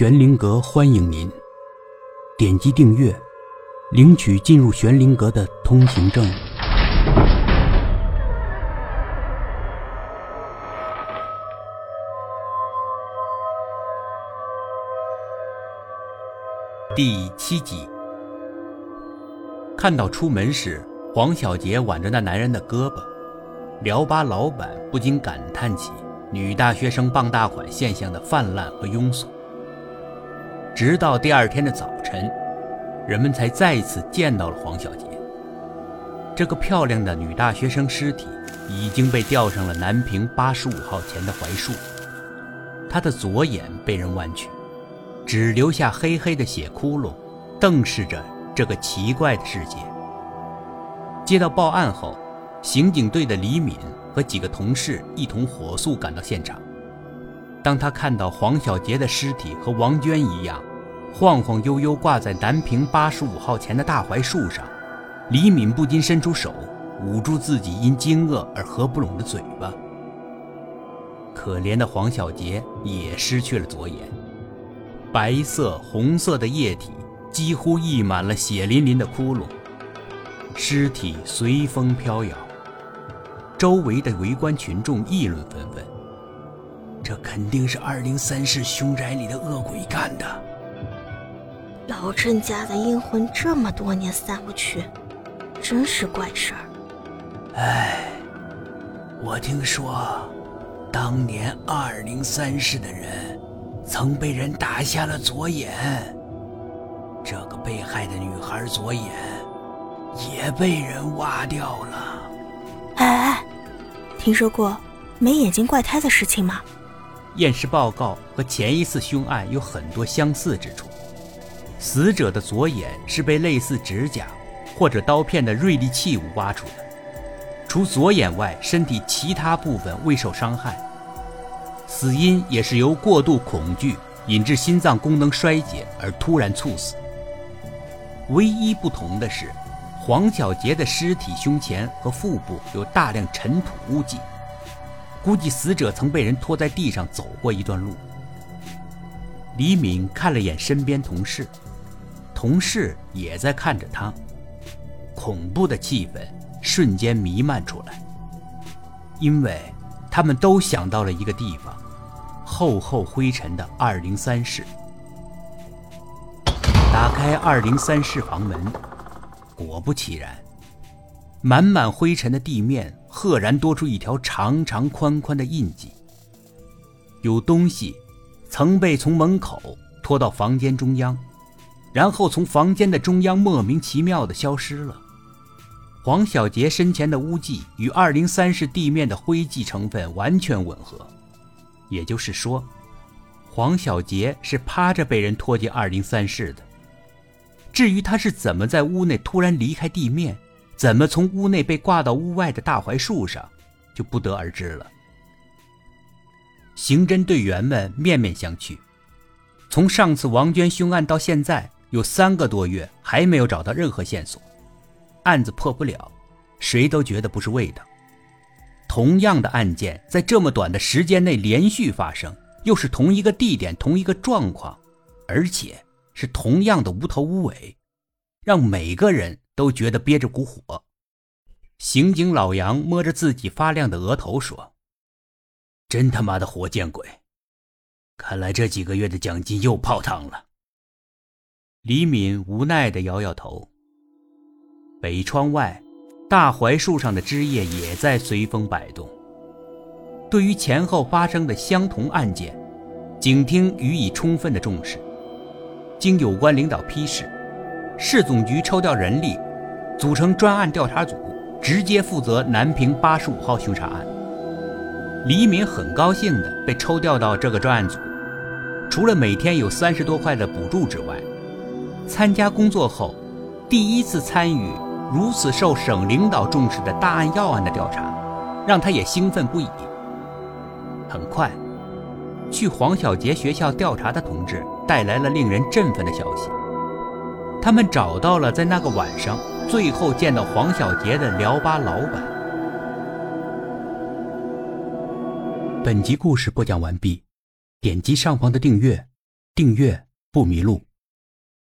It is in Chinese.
玄灵阁欢迎您，点击订阅，领取进入玄灵阁的通行证。第七集，看到出门时黄小杰挽着那男人的胳膊，聊吧老板不禁感叹起女大学生傍大款现象的泛滥和庸俗。直到第二天的早晨，人们才再次见到了黄小杰。这个漂亮的女大学生尸体已经被吊上了南平八十五号前的槐树，她的左眼被人剜去，只留下黑黑的血窟窿，瞪视着这个奇怪的世界。接到报案后，刑警队的李敏和几个同事一同火速赶到现场。当他看到黄小杰的尸体和王娟一样，晃晃悠悠挂在南平八十五号前的大槐树上，李敏不禁伸出手捂住自己因惊愕而合不拢的嘴巴。可怜的黄小杰也失去了左眼，白色、红色的液体几乎溢满了血淋淋的窟窿，尸体随风飘摇，周围的围观群众议论纷纷。这肯定是二零三室凶宅里的恶鬼干的。老郑家的阴魂这么多年散不去，真是怪事儿。唉，我听说，当年二零三室的人曾被人打瞎了左眼，这个被害的女孩左眼也被人挖掉了。哎哎，听说过没眼睛怪胎的事情吗？验尸报告和前一次凶案有很多相似之处。死者的左眼是被类似指甲或者刀片的锐利器物挖出的，除左眼外，身体其他部分未受伤害。死因也是由过度恐惧引致心脏功能衰竭而突然猝死。唯一不同的是，黄小杰的尸体胸前和腹部有大量尘土污迹。估计死者曾被人拖在地上走过一段路。李敏看了眼身边同事，同事也在看着他，恐怖的气氛瞬间弥漫出来。因为他们都想到了一个地方——厚厚灰尘的二零三室。打开二零三室房门，果不其然，满满灰尘的地面。赫然多出一条长长宽宽的印记。有东西曾被从门口拖到房间中央，然后从房间的中央莫名其妙地消失了。黄小杰身前的污迹与二零三室地面的灰迹成分完全吻合，也就是说，黄小杰是趴着被人拖进二零三室的。至于他是怎么在屋内突然离开地面？怎么从屋内被挂到屋外的大槐树上，就不得而知了。刑侦队员们面面相觑，从上次王娟凶案到现在有三个多月，还没有找到任何线索，案子破不了，谁都觉得不是味道。同样的案件在这么短的时间内连续发生，又是同一个地点、同一个状况，而且是同样的无头无尾，让每个人。都觉得憋着股火。刑警老杨摸着自己发亮的额头说：“真他妈的活见鬼！看来这几个月的奖金又泡汤了。”李敏无奈地摇摇头。北窗外，大槐树上的枝叶也在随风摆动。对于前后发生的相同案件，警厅予以充分的重视。经有关领导批示，市总局抽调人力。组成专案调查组，直接负责南平八十五号凶杀案。李敏很高兴地被抽调到这个专案组，除了每天有三十多块的补助之外，参加工作后，第一次参与如此受省领导重视的大案要案的调查，让他也兴奋不已。很快，去黄小杰学校调查的同志带来了令人振奋的消息，他们找到了在那个晚上。最后见到黄小杰的聊吧老板。本集故事播讲完毕，点击上方的订阅，订阅不迷路。